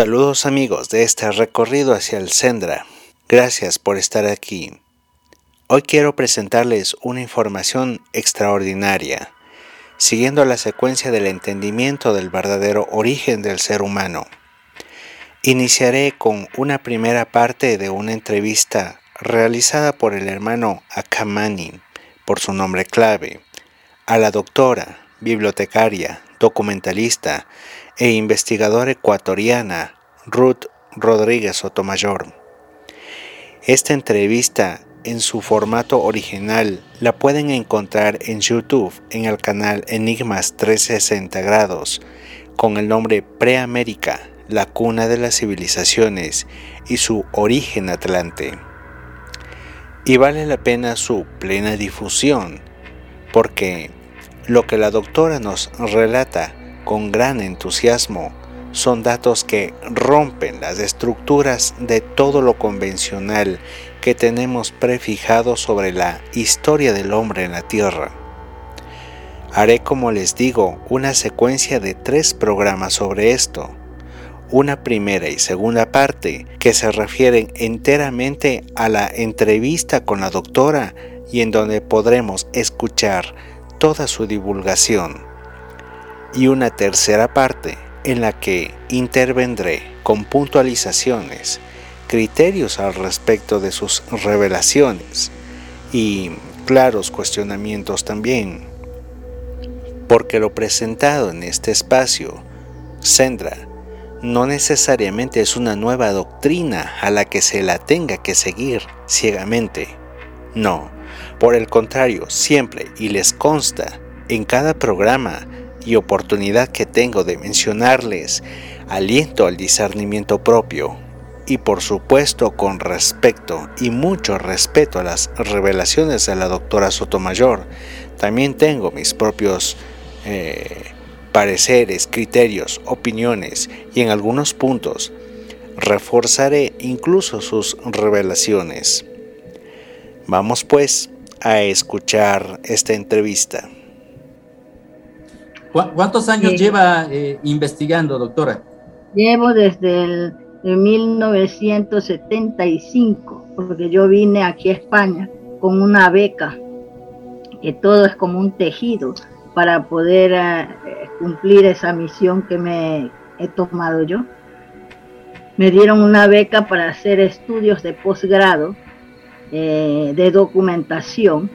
Saludos amigos de este recorrido hacia el Sendra. Gracias por estar aquí. Hoy quiero presentarles una información extraordinaria, siguiendo la secuencia del entendimiento del verdadero origen del ser humano. Iniciaré con una primera parte de una entrevista realizada por el hermano Akamani, por su nombre clave, a la doctora, bibliotecaria, documentalista e investigadora ecuatoriana Ruth Rodríguez Sotomayor. Esta entrevista en su formato original la pueden encontrar en YouTube en el canal Enigmas 360 grados con el nombre Preamérica, la cuna de las civilizaciones y su origen atlante. Y vale la pena su plena difusión, porque lo que la doctora nos relata con gran entusiasmo son datos que rompen las estructuras de todo lo convencional que tenemos prefijado sobre la historia del hombre en la Tierra. Haré, como les digo, una secuencia de tres programas sobre esto. Una primera y segunda parte que se refieren enteramente a la entrevista con la doctora y en donde podremos escuchar toda su divulgación. Y una tercera parte en la que intervendré con puntualizaciones, criterios al respecto de sus revelaciones y claros cuestionamientos también. Porque lo presentado en este espacio, Sendra, no necesariamente es una nueva doctrina a la que se la tenga que seguir ciegamente. No, por el contrario, siempre, y les consta, en cada programa y oportunidad que tengo de mencionarles, aliento al discernimiento propio y por supuesto con respeto y mucho respeto a las revelaciones de la doctora Sotomayor, también tengo mis propios eh, pareceres, criterios, opiniones y en algunos puntos reforzaré incluso sus revelaciones. Vamos pues a escuchar esta entrevista. ¿Cuántos años lleva eh, investigando, doctora? Llevo desde el 1975, porque yo vine aquí a España con una beca, que todo es como un tejido para poder eh, cumplir esa misión que me he tomado yo. Me dieron una beca para hacer estudios de posgrado eh, de documentación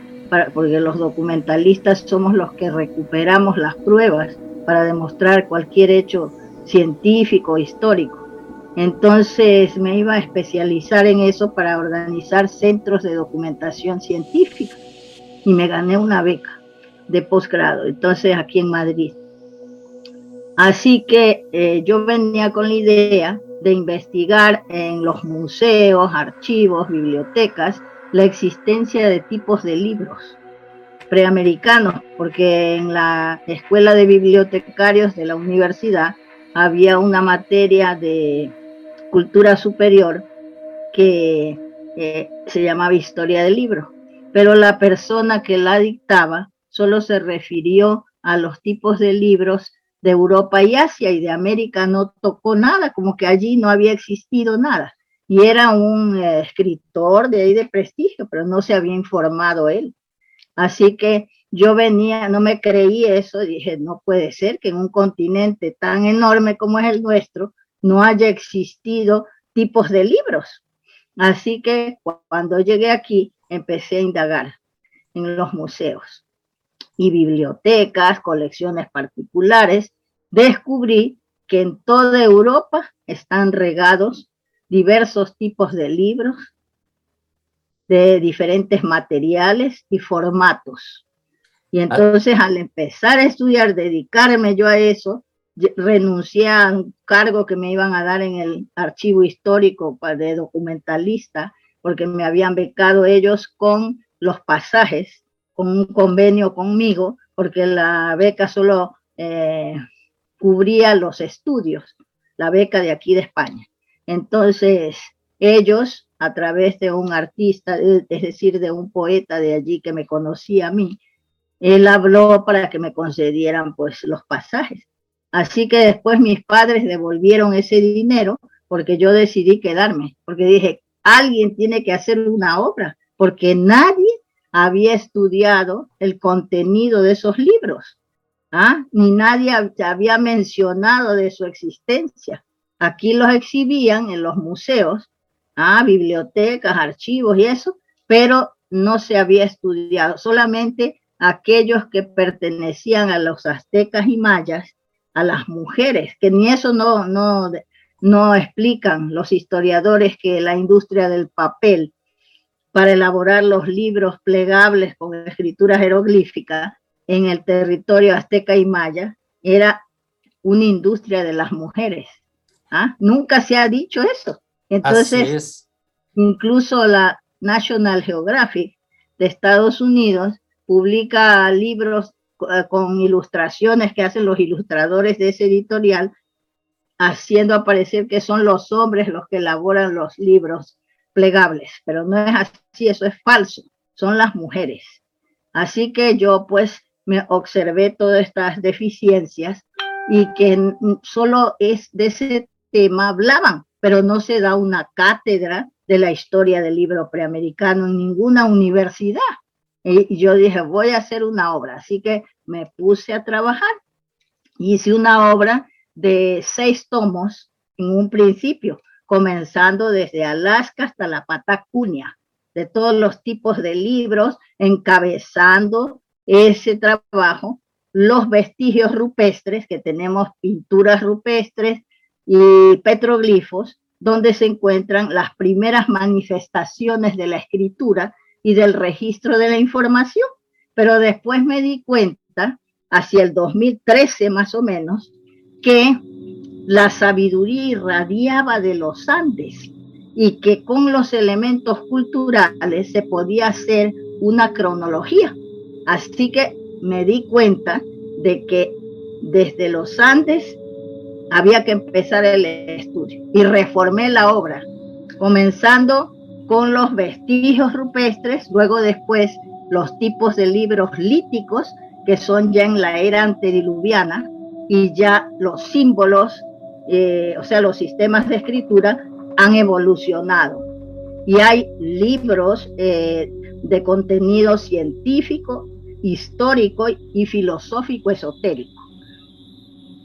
porque los documentalistas somos los que recuperamos las pruebas para demostrar cualquier hecho científico, histórico. Entonces me iba a especializar en eso para organizar centros de documentación científica y me gané una beca de posgrado, entonces aquí en Madrid. Así que eh, yo venía con la idea de investigar en los museos, archivos, bibliotecas, la existencia de tipos de libros preamericanos, porque en la escuela de bibliotecarios de la universidad había una materia de cultura superior que eh, se llamaba historia del libro, pero la persona que la dictaba solo se refirió a los tipos de libros de Europa y Asia y de América no tocó nada, como que allí no había existido nada y era un eh, escritor de ahí de prestigio, pero no se había informado él. Así que yo venía, no me creí eso, dije, no puede ser que en un continente tan enorme como es el nuestro no haya existido tipos de libros. Así que cuando llegué aquí empecé a indagar en los museos y bibliotecas, colecciones particulares, descubrí que en toda Europa están regados diversos tipos de libros, de diferentes materiales y formatos. Y entonces al empezar a estudiar, dedicarme yo a eso, renuncié a un cargo que me iban a dar en el archivo histórico de documentalista, porque me habían becado ellos con los pasajes, con un convenio conmigo, porque la beca solo eh, cubría los estudios, la beca de aquí de España. Entonces, ellos, a través de un artista, es decir, de un poeta de allí que me conocía a mí, él habló para que me concedieran pues los pasajes. Así que después mis padres devolvieron ese dinero porque yo decidí quedarme, porque dije, alguien tiene que hacer una obra, porque nadie había estudiado el contenido de esos libros, ¿ah? ni nadie había mencionado de su existencia. Aquí los exhibían en los museos, ¿ah? bibliotecas, archivos y eso, pero no se había estudiado, solamente aquellos que pertenecían a los aztecas y mayas, a las mujeres, que ni eso no, no, no explican los historiadores que la industria del papel para elaborar los libros plegables con escrituras jeroglíficas en el territorio azteca y maya era una industria de las mujeres. ¿Ah? Nunca se ha dicho eso. Entonces, incluso la National Geographic de Estados Unidos publica libros eh, con ilustraciones que hacen los ilustradores de ese editorial, haciendo aparecer que son los hombres los que elaboran los libros plegables, pero no es así, eso es falso, son las mujeres. Así que yo pues me observé todas estas deficiencias y que solo es de ese tema hablaban, pero no se da una cátedra de la historia del libro preamericano en ninguna universidad. Y yo dije, voy a hacer una obra, así que me puse a trabajar. Hice una obra de seis tomos en un principio, comenzando desde Alaska hasta la Patagonia, de todos los tipos de libros, encabezando ese trabajo, los vestigios rupestres, que tenemos pinturas rupestres y petroglifos, donde se encuentran las primeras manifestaciones de la escritura y del registro de la información. Pero después me di cuenta, hacia el 2013 más o menos, que la sabiduría irradiaba de los Andes y que con los elementos culturales se podía hacer una cronología. Así que me di cuenta de que desde los Andes había que empezar el estudio y reformé la obra, comenzando con los vestigios rupestres, luego después los tipos de libros líticos, que son ya en la era antediluviana, y ya los símbolos eh, o sea, los sistemas de escritura han evolucionado y hay libros eh, de contenido científico, histórico y filosófico esotérico.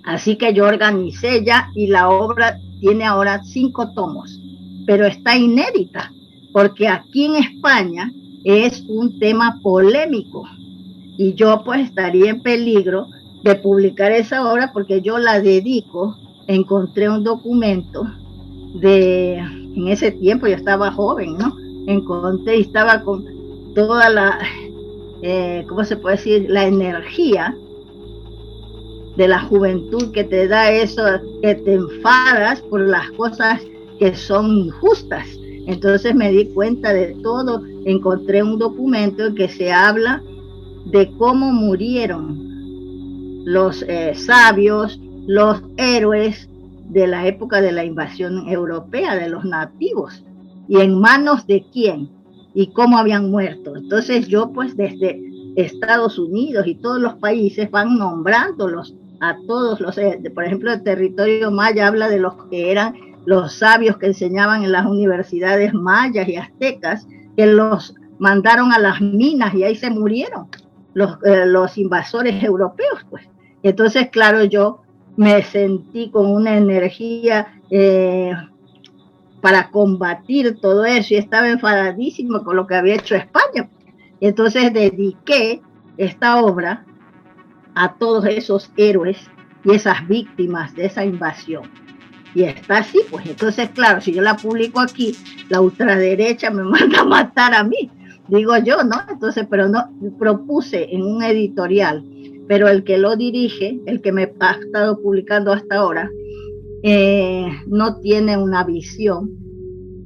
Así que yo organicé ya y la obra tiene ahora cinco tomos, pero está inédita porque aquí en España es un tema polémico y yo pues estaría en peligro de publicar esa obra porque yo la dedico encontré un documento de, en ese tiempo yo estaba joven, ¿no? Encontré y estaba con toda la, eh, ¿cómo se puede decir? La energía de la juventud que te da eso, que te enfadas por las cosas que son injustas. Entonces me di cuenta de todo, encontré un documento en que se habla de cómo murieron los eh, sabios, los héroes de la época de la invasión europea, de los nativos, y en manos de quién y cómo habían muerto. Entonces yo pues desde Estados Unidos y todos los países van nombrándolos a todos los, eh, por ejemplo, el territorio maya habla de los que eran los sabios que enseñaban en las universidades mayas y aztecas, que los mandaron a las minas y ahí se murieron los, eh, invasores europeos, pues. Entonces, claro, yo me sentí con una energía eh, para combatir todo eso y estaba enfadadísimo con lo que había hecho España. Entonces dediqué esta obra a todos esos héroes y esas víctimas de esa invasión. Y está así, pues entonces, claro, si yo la publico aquí, la ultraderecha me manda a matar a mí, digo yo, ¿no? Entonces, pero no, propuse en un editorial pero el que lo dirige, el que me ha estado publicando hasta ahora, eh, no tiene una visión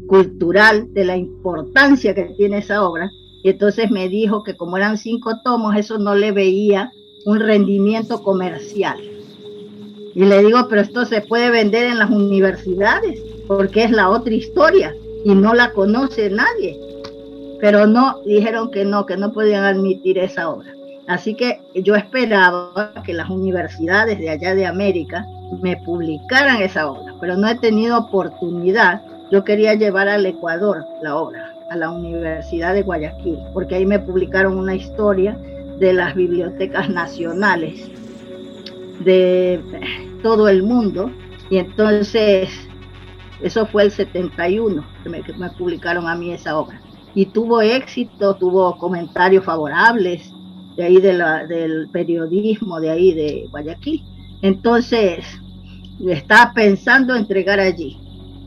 cultural de la importancia que tiene esa obra. Y entonces me dijo que como eran cinco tomos, eso no le veía un rendimiento comercial. Y le digo, pero esto se puede vender en las universidades, porque es la otra historia y no la conoce nadie. Pero no, dijeron que no, que no podían admitir esa obra. Así que yo esperaba que las universidades de allá de América me publicaran esa obra, pero no he tenido oportunidad. Yo quería llevar al Ecuador la obra, a la Universidad de Guayaquil, porque ahí me publicaron una historia de las bibliotecas nacionales de todo el mundo. Y entonces, eso fue el 71 que me, que me publicaron a mí esa obra. Y tuvo éxito, tuvo comentarios favorables de ahí del periodismo de ahí de Guayaquil. Entonces, estaba pensando entregar allí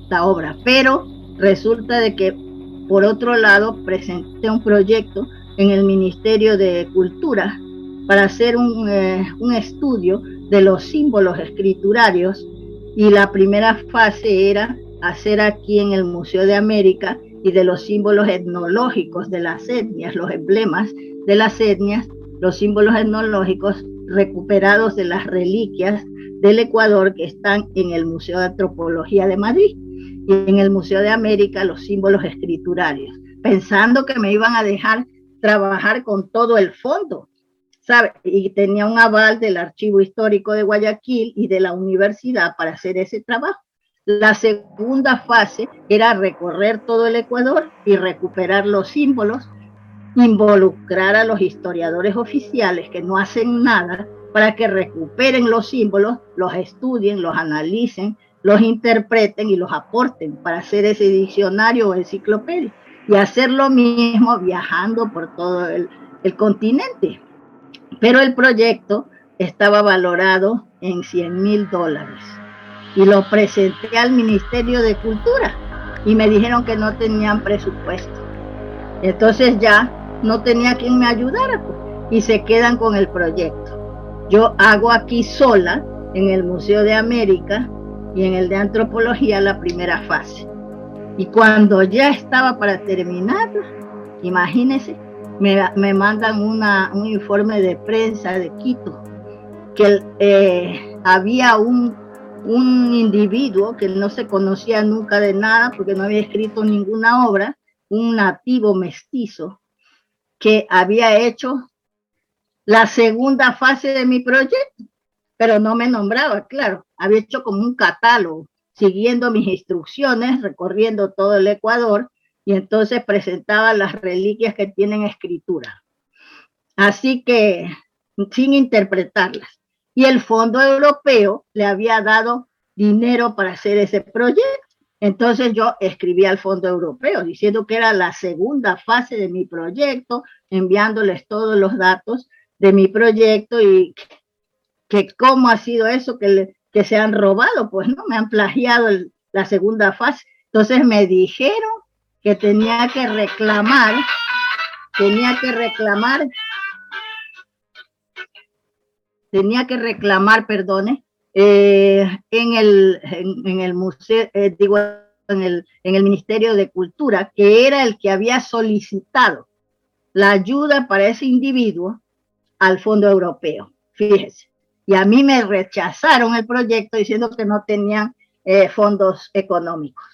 la obra, pero resulta de que por otro lado presenté un proyecto en el Ministerio de Cultura para hacer un, eh, un estudio de los símbolos escriturarios y la primera fase era hacer aquí en el Museo de América y de los símbolos etnológicos de las etnias, los emblemas de las etnias, los símbolos etnológicos recuperados de las reliquias del Ecuador que están en el Museo de Antropología de Madrid y en el Museo de América los símbolos escriturarios, pensando que me iban a dejar trabajar con todo el fondo, ¿sabe? Y tenía un aval del Archivo Histórico de Guayaquil y de la universidad para hacer ese trabajo. La segunda fase era recorrer todo el Ecuador y recuperar los símbolos involucrar a los historiadores oficiales que no hacen nada para que recuperen los símbolos, los estudien, los analicen, los interpreten y los aporten para hacer ese diccionario o enciclopedia. Y hacer lo mismo viajando por todo el, continente. Pero el proyecto estaba valorado en 100 mil dólares. Y lo presenté al Ministerio de Cultura y me dijeron que no tenían presupuesto. Entonces ya no tenía quien me ayudara pues, y se quedan con el proyecto. Yo hago aquí sola en el Museo de América y en el de Antropología la primera fase. Y cuando ya estaba para terminar, imagínense, me, me mandan una, un informe de prensa de Quito, que eh, había un, un individuo que no se conocía nunca de nada porque no había escrito ninguna obra, un nativo mestizo, que había hecho la segunda fase de mi proyecto, pero no me nombraba, claro, había hecho como un catálogo, siguiendo mis instrucciones, recorriendo todo el Ecuador, y entonces presentaba las reliquias que tienen escritura. Así que, sin interpretarlas. Y el Fondo Europeo le había dado dinero para hacer ese proyecto. Entonces yo escribí al Fondo Europeo diciendo que era la segunda fase de mi proyecto, enviándoles todos los datos de mi proyecto y que cómo ha sido eso que, que se han robado, pues no, me han plagiado la segunda fase. Entonces me dijeron que tenía que reclamar, tenía que reclamar, tenía que reclamar, perdone, eh, en, el, en, el museo, eh, digo, en el, en el Ministerio de Cultura, que era el que había solicitado la ayuda para ese individuo al Fondo Europeo. Fíjese. Y a mí me rechazaron el proyecto diciendo que no tenían eh, fondos económicos.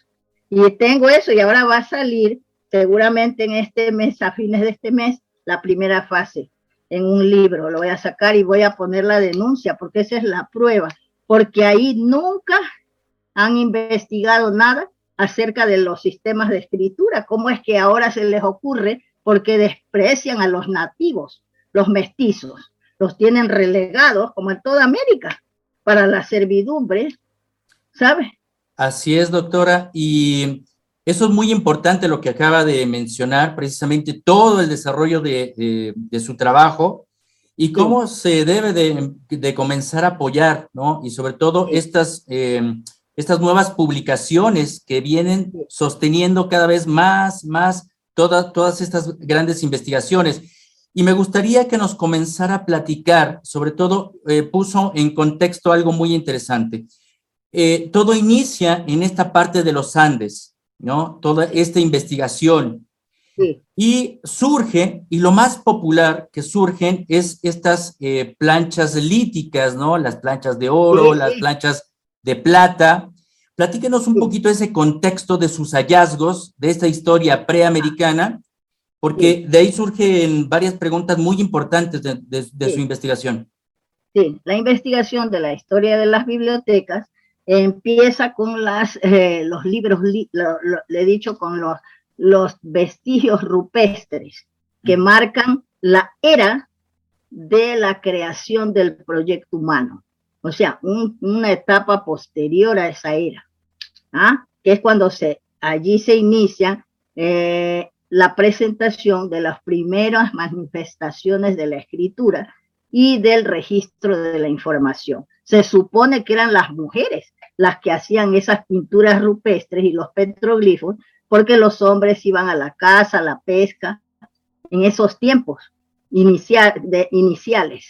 Y tengo eso y ahora va a salir seguramente en este mes, a fines de este mes, la primera fase en un libro. Lo voy a sacar y voy a poner la denuncia porque esa es la prueba porque ahí nunca han investigado nada acerca de los sistemas de escritura, cómo es que ahora se les ocurre porque desprecian a los nativos, los mestizos, los tienen relegados como en toda América para la servidumbre, ¿sabe? Así es, doctora, y eso es muy importante lo que acaba de mencionar, precisamente todo el desarrollo de, de su trabajo y cómo se debe de, comenzar a apoyar, ¿no? Y sobre todo estas, em, estas nuevas publicaciones que vienen sosteniendo cada vez más, más todas todas estas grandes investigaciones. Y me gustaría que nos comenzara a platicar, sobre todo eh, puso en contexto algo muy interesante. Eh, todo inicia en esta parte de los Andes, ¿no? Toda esta investigación. Y surge, y lo más popular que surgen es estas eh, planchas líticas, ¿no? Las planchas de oro, las planchas de plata. Platíquenos un poquito ese contexto de sus hallazgos, de esta historia preamericana, porque de ahí surgen varias preguntas muy importantes de, su investigación. Sí, la investigación de la historia de las bibliotecas empieza con las, eh, los libros, le he dicho, con los, los vestigios rupestres que marcan la era de la creación del proyecto humano. O sea, una etapa posterior a esa era, ¿ah? que es cuando se, allí se inicia eh, la presentación de las primeras manifestaciones de la escritura y del registro de la información. Se supone que eran las mujeres las que hacían esas pinturas rupestres y los petroglifos, porque los hombres iban a la caza, a la pesca, en esos tiempos iniciales.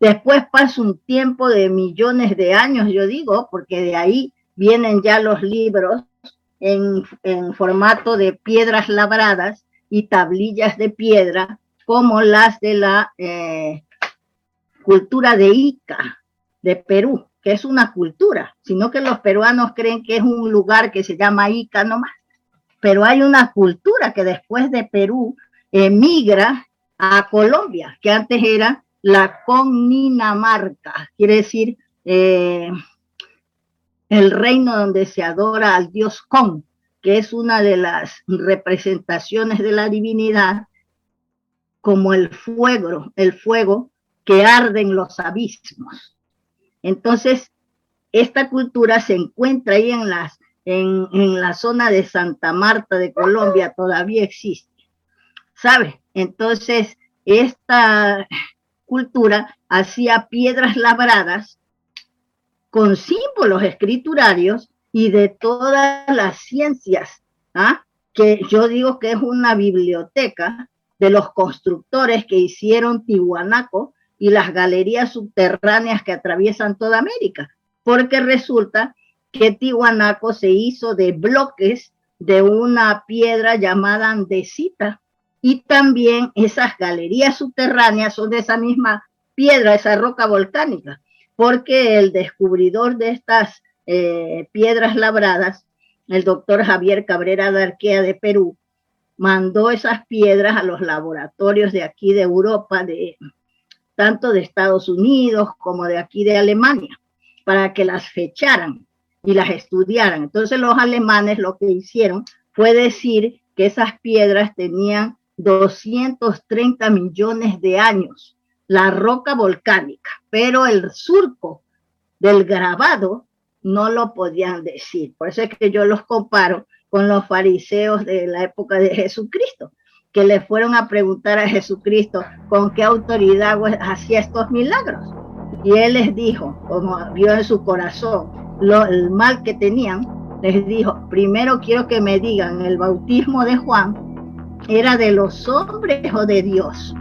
Después pasa un tiempo de millones de años, yo digo, porque de ahí vienen ya los libros en, formato de piedras labradas y tablillas de piedra, como las de la eh, cultura de Ica, de Perú, que es una cultura, sino que los peruanos creen que es un lugar que se llama Ica nomás. Pero hay una cultura que después de Perú emigra a Colombia, que antes era la Coninamarca, quiere decir eh, el reino donde se adora al dios Con, que es una de las representaciones de la divinidad, como el fuego, el fuego que arde en los abismos. Entonces, esta cultura se encuentra ahí en, las, en, en la zona de Santa Marta de Colombia, todavía existe. ¿Sabe? Entonces, esta cultura hacía piedras labradas con símbolos escriturarios y de todas las ciencias, ¿ah? que yo digo que es una biblioteca de los constructores que hicieron Tihuanaco y las galerías subterráneas que atraviesan toda América, porque resulta que Tihuanaco se hizo de bloques de una piedra llamada andesita, y también esas galerías subterráneas son de esa misma piedra, esa roca volcánica, porque el descubridor de estas eh, piedras labradas, el doctor Javier Cabrera de Arquea de Perú, mandó esas piedras a los laboratorios de aquí de Europa, de, tanto de Estados Unidos como de aquí de Alemania, para que las fecharan y las estudiaran. Entonces los alemanes lo que hicieron fue decir que esas piedras tenían 230 millones de años, la roca volcánica, pero el surco del grabado no lo podían decir. Por eso es que yo los comparo con los fariseos de la época de Jesucristo, que le fueron a preguntar a Jesucristo con qué autoridad hacía estos milagros. Y él les dijo, como vio en su corazón lo, el mal que tenían, les dijo, primero quiero que me digan el bautismo de Juan era de los hombres o de Dios.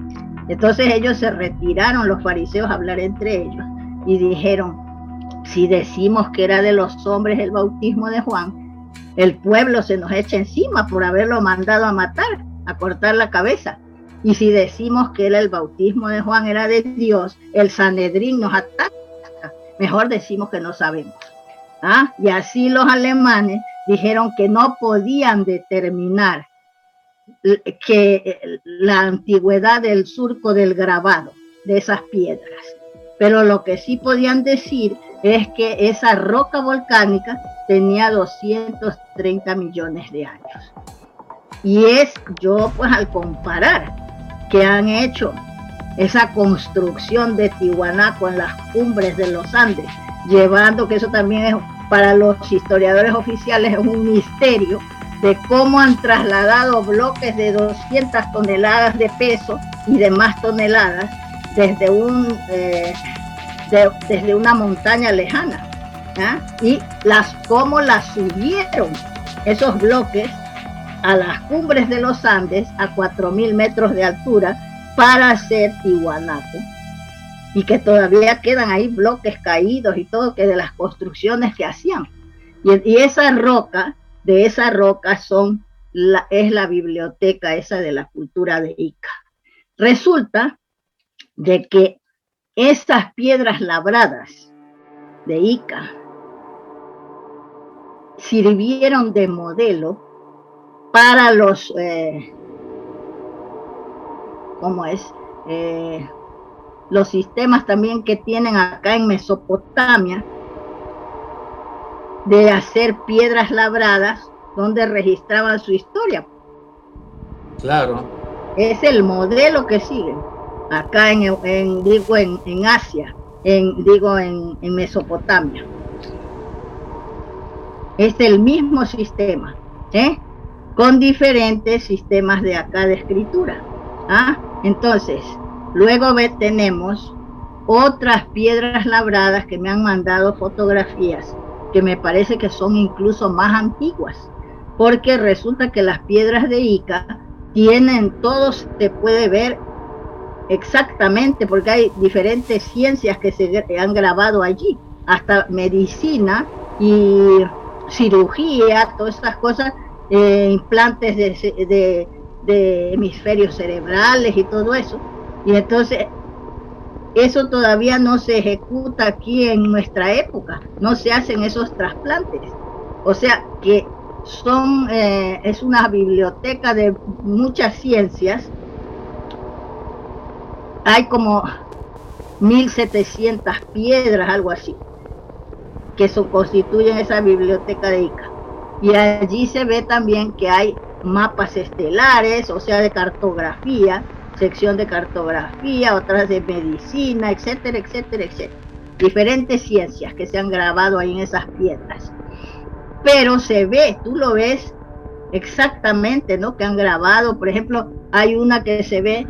Entonces ellos se retiraron, los fariseos, a hablar entre ellos y dijeron, si decimos que era de los hombres el bautismo de Juan, el pueblo se nos echa encima por haberlo mandado a matar, a cortar la cabeza. Y si decimos que era el bautismo de Juan era de Dios, el Sanedrín nos ataca. Mejor decimos que no sabemos. ¿Ah? Y así los alemanes dijeron que no podían determinar que la antigüedad del surco del grabado de esas piedras. Pero lo que sí podían decir es que esa roca volcánica tenía 230 millones de años. Y es yo, pues al comparar que han hecho esa construcción de Tihuanaco en las cumbres de los Andes, llevando que eso también es para los historiadores oficiales es un misterio, de cómo han trasladado bloques de 200 toneladas de peso y de más toneladas desde, un, eh, desde una montaña lejana. Y las, cómo las subieron esos bloques a las cumbres de los Andes a 4.000 metros de altura para hacer Tihuanaco y que todavía quedan ahí bloques caídos y todo que de las construcciones que hacían. Y, y esa roca, de esa roca son es la biblioteca esa de la cultura de Ica. Resulta de que esas piedras labradas de Ica sirvieron de modelo para los, eh, ¿cómo es? Eh, los sistemas también que tienen acá en Mesopotamia de hacer piedras labradas donde registraban su historia. Claro. Es el modelo que siguen acá en, digo en, Asia, en, digo en, en Mesopotamia. Es el mismo sistema, ¿eh? con diferentes sistemas de acá de escritura. ¿ah? Entonces, luego tenemos otras piedras labradas que me han mandado fotografías que me parece que son incluso más antiguas, porque resulta que las piedras de Ica tienen, todo se puede ver exactamente, porque hay diferentes ciencias que se han grabado allí, hasta medicina y cirugía, todas estas cosas, eh, implantes de, de, hemisferios cerebrales y todo eso. Y entonces eso todavía no se ejecuta aquí en nuestra época, no se hacen esos trasplantes. O sea que son, eh, es una biblioteca de muchas ciencias. Hay como 1700 piedras, algo así que constituyen esa biblioteca de Ica. Y allí se ve también que hay mapas estelares, o sea, de cartografía, sección de cartografía, otras de medicina, etcétera, etcétera, etcétera. Diferentes ciencias que se han grabado ahí en esas piedras. Pero se ve, tú lo ves exactamente, ¿no? Que han grabado, por ejemplo, hay una que se ve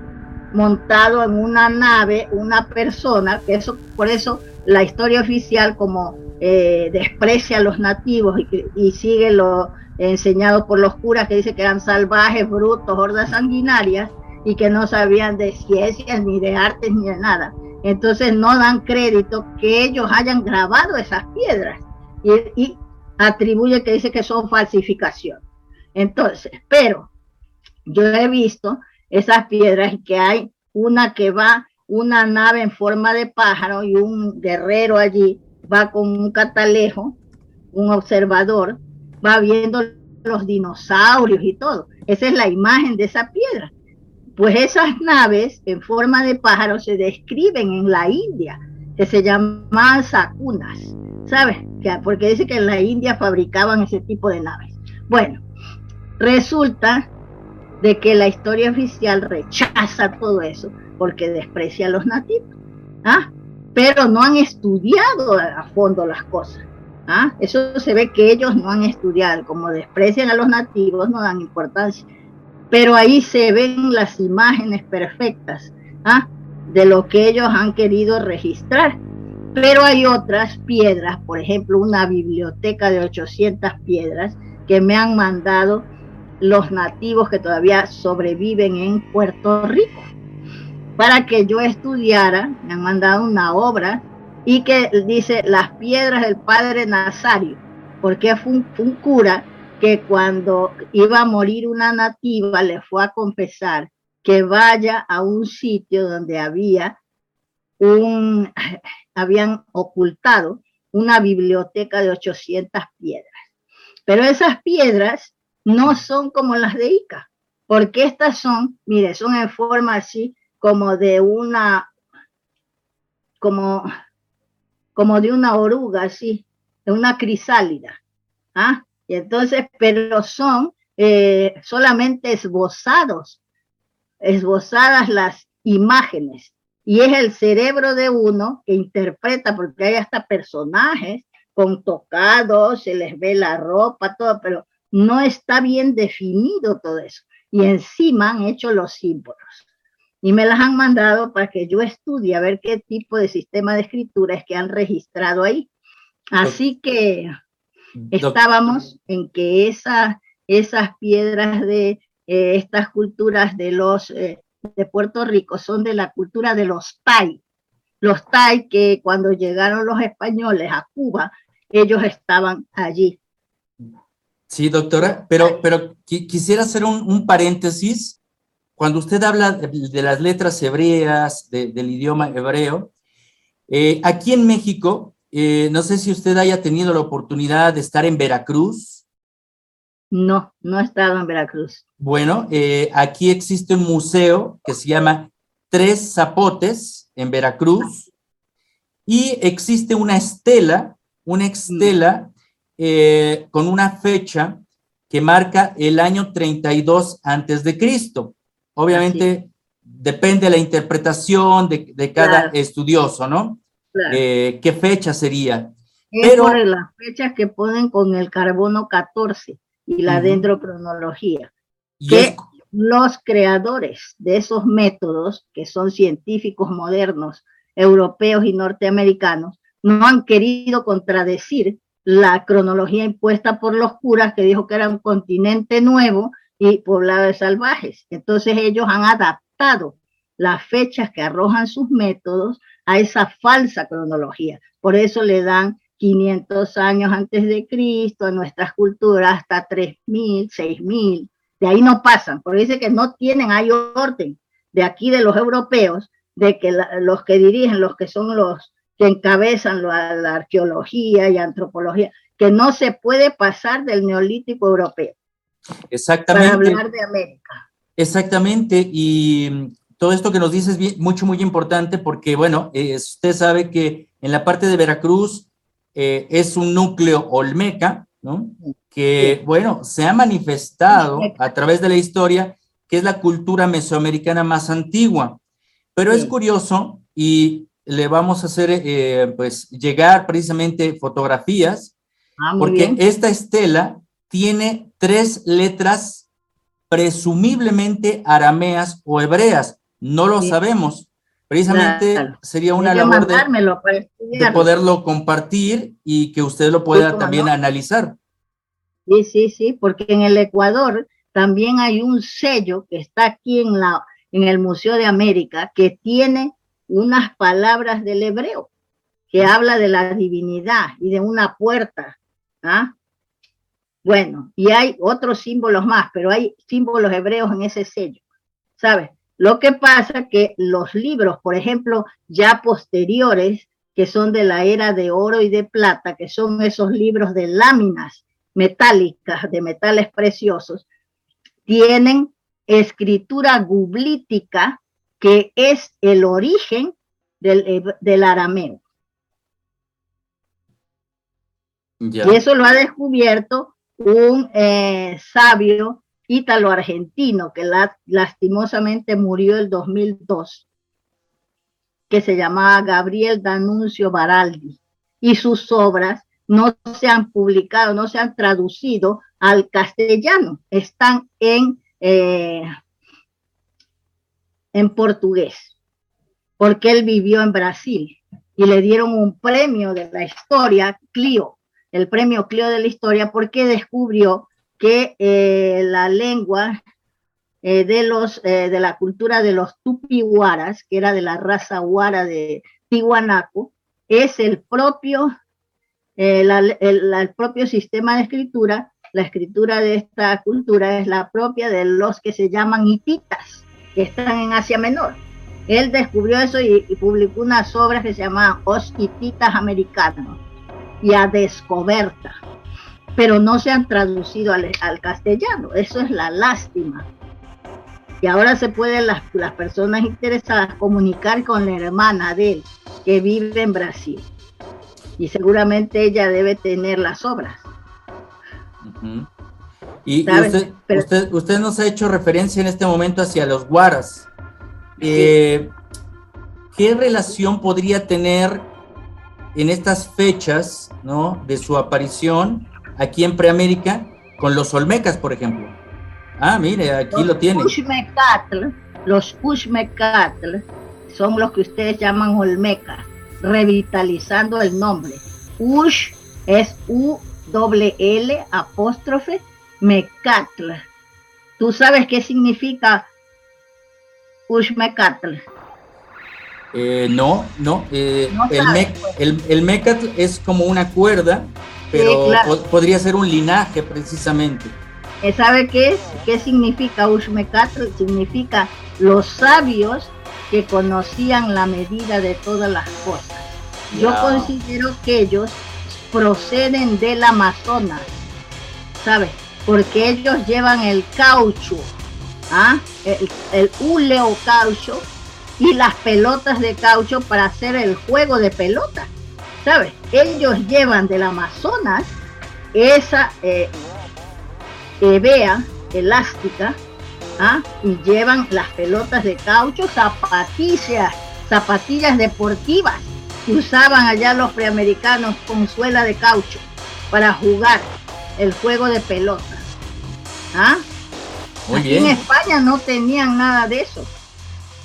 montado en una nave, una persona, que eso, por eso la historia oficial como eh, desprecia a los nativos y, sigue lo enseñado por los curas que dice que eran salvajes, brutos, hordas sanguinarias y que no sabían de ciencias ni de artes ni de nada. Entonces no dan crédito que ellos hayan grabado esas piedras y, y atribuye que dice que son falsificación. Entonces, pero yo he visto esas piedras y que hay una que va, una nave en forma de pájaro y un guerrero allí va con un catalejo, un observador, va viendo los dinosaurios y todo. Esa es la imagen de esa piedra. Pues esas naves en forma de pájaro se describen en la India, que se llaman sacunas, ¿sabes? Porque dice que en la India fabricaban ese tipo de naves. Bueno, resulta de que la historia oficial rechaza todo eso porque desprecia a los nativos. ¿Ah? pero no han estudiado a fondo las cosas. ¿ah? Eso se ve que ellos no han estudiado, como desprecian a los nativos, no dan importancia. Pero ahí se ven las imágenes perfectas ¿ah? de lo que ellos han querido registrar. Pero hay otras piedras, por ejemplo, una biblioteca de 800 piedras que me han mandado los nativos que todavía sobreviven en Puerto Rico para que yo estudiara, me han mandado una obra y que dice las piedras del padre Nazario, porque fue un, cura que cuando iba a morir una nativa le fue a confesar que vaya a un sitio donde había un, habían ocultado una biblioteca de 800 piedras. Pero esas piedras no son como las de Ica, porque estas son, mire, son en forma así como de una, como, como de una oruga, así, de una crisálida. ¿ah? Y entonces, pero son eh, solamente esbozados, esbozadas las imágenes. Y es el cerebro de uno que interpreta, porque hay hasta personajes con tocados, se les ve la ropa, todo, pero no está bien definido todo eso. Y encima han hecho los símbolos y me las han mandado para que yo estudie a ver qué tipo de sistema de escritura es que han registrado ahí. Así que estábamos en que esas piedras de eh, estas culturas de los eh, de Puerto Rico son de la cultura de los Tai. Los Tai que cuando llegaron los españoles a Cuba, ellos estaban allí. Sí, doctora, pero, pero quisiera hacer un, paréntesis. Cuando usted habla de, las letras hebreas, del idioma hebreo, eh, aquí en México, eh, no sé si usted haya tenido la oportunidad de estar en Veracruz. No, no he estado en Veracruz. Bueno, eh, aquí existe un museo que se llama Tres Zapotes en Veracruz y existe una estela, una estela eh, con una fecha que marca el año 32 antes de Cristo. Obviamente depende de la interpretación de, cada estudioso, ¿no? Eh, ¿Qué fecha sería? Pero las fechas que ponen con el carbono 14 y la dendrocronología. que los creadores de esos métodos, que son científicos modernos, europeos y norteamericanos, no han querido contradecir la cronología impuesta por los curas que dijo que era un continente nuevo y poblado de salvajes. Entonces ellos han adaptado las fechas que arrojan sus métodos a esa falsa cronología. Por eso le dan 500 años antes de Cristo, a nuestras culturas hasta 3000, 6000. De ahí no pasan, porque dice que no tienen, hay orden de aquí de los europeos, de que los que dirigen, los que son los que encabezan la, arqueología y antropología, que no se puede pasar del neolítico europeo. Exactamente. Para hablar de América. Exactamente, y todo esto que nos dices es mucho, muy importante porque, bueno, eh, usted sabe que en la parte de Veracruz eh, es un núcleo olmeca, ¿no? Que, bueno, se ha manifestado a través de la historia que es la cultura mesoamericana más antigua. Pero es curioso y le vamos a hacer, eh, pues, llegar precisamente fotografías, ah, porque esta estela tiene tres letras presumiblemente arameas o hebreas. No lo sabemos. Precisamente sería una labor de, poderlo compartir y que usted lo pueda también analizar. Sí, sí, sí, porque en el Ecuador también hay un sello que está aquí en, la, en el Museo de América que tiene unas palabras del hebreo que habla de la divinidad y de una puerta. ¿ah? Bueno, y hay otros símbolos más, pero hay símbolos hebreos en ese sello, ¿sabes? Lo que pasa que los libros, por ejemplo, ya posteriores, que son de la era de oro y de plata, que son esos libros de láminas metálicas, de metales preciosos, tienen escritura gublítica que es el origen del, arameo. Y eso lo ha descubierto un eh, sabio ítalo-argentino que lastimosamente murió el 2002, que se llamaba Gabriel Danuncio Baraldi. Y sus obras no se han publicado, no se han traducido al castellano, están en eh, en portugués, porque él vivió en Brasil y le dieron un premio de la historia, Clio, el premio Clio de la historia, porque descubrió que eh, la lengua eh, de, los, eh, de la cultura de los tupihuaras, que era de la raza huara de Tihuanaco, es el propio, el propio sistema de escritura. La escritura de esta cultura es la propia de los que se llaman hititas que están en Asia Menor. Él descubrió eso y, publicó unas obras que se llamaban Os Americanos y a Descoberta, pero no se han traducido al, castellano. Eso es la lástima. Y ahora se pueden las, las personas interesadas comunicar con la hermana de él que vive en Brasil. Y seguramente ella debe tener las obras. Y, usted, usted, nos ha hecho referencia en este momento hacia los guaras. Eh, ¿Qué relación podría tener en estas fechas ¿no? de su aparición aquí en Preamérica con los olmecas, por ejemplo? Ah, mire, aquí lo tiene. los Ushmecatl son los que ustedes llaman olmecas, revitalizando el nombre. Ush es U L L apóstrofe Mecatl. ¿Tú sabes qué significa Ushmecatl. Eh, no, no. Eh, el, el, mecatl es como una cuerda, pero podría ser un linaje precisamente. Eh, ¿Sabe qué es? ¿Qué significa Ushmecatl? Significa los sabios que conocían la medida de todas las cosas. Yo considero que ellos proceden del Amazonas, ¿sabes? Porque ellos llevan el caucho, ¿ah? el, el húleo caucho y las pelotas de caucho para hacer el juego de pelota, ¿sabes? Ellos llevan del Amazonas esa eh, hebea elástica ¿ah? y llevan las pelotas de caucho, zapatillas, zapatillas deportivas que usaban allá los preamericanos con suela de caucho para jugar el juego de pelota. ¿Ah? en España no tenían nada de eso.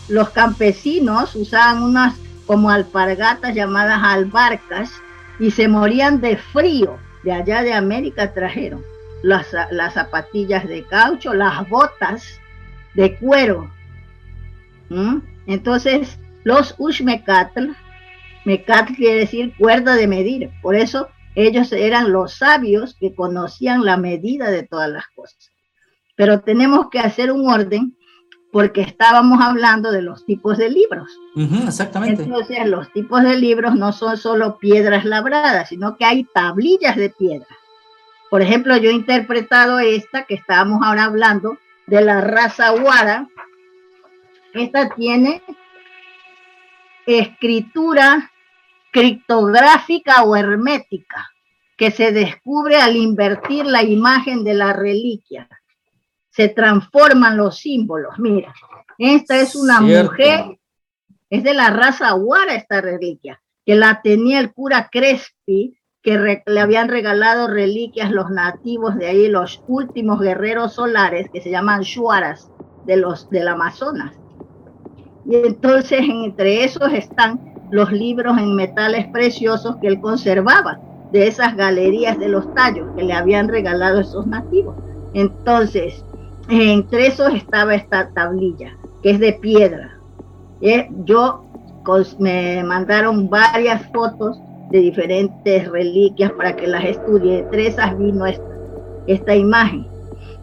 Los campesinos usaban unas como alpargatas llamadas albarcas y se morían de frío. De allá de América trajeron las, las zapatillas de caucho, las botas de cuero. Entonces, los Ushmecatl, Mecatl quiere decir cuerda de medir, por eso ellos eran los sabios que conocían la medida de todas las cosas. Pero tenemos que hacer un orden porque estábamos hablando de los tipos de libros. exactamente. Entonces, los tipos de libros no son solo piedras labradas, sino que hay tablillas de piedra. Por ejemplo, yo he interpretado esta que estábamos ahora hablando de la raza Wara. Esta tiene escritura criptográfica o hermética que se descubre al invertir la imagen de la reliquia. Se transforman los símbolos. Mira, esta es una mujer, es de la raza Wara esta reliquia, que la tenía el cura Crespi que le habían regalado reliquias los nativos de ahí, los últimos guerreros solares que se llaman shuaras de los del Amazonas. Y entonces entre esos están los libros en metales preciosos que él conservaba de esas galerías de los tallos que le habían regalado esos nativos. Entonces, entre esos estaba esta tablilla, que es de piedra. Eh, yo me mandaron varias fotos de diferentes reliquias para que las estudie. Entre esas vino esta, esta imagen.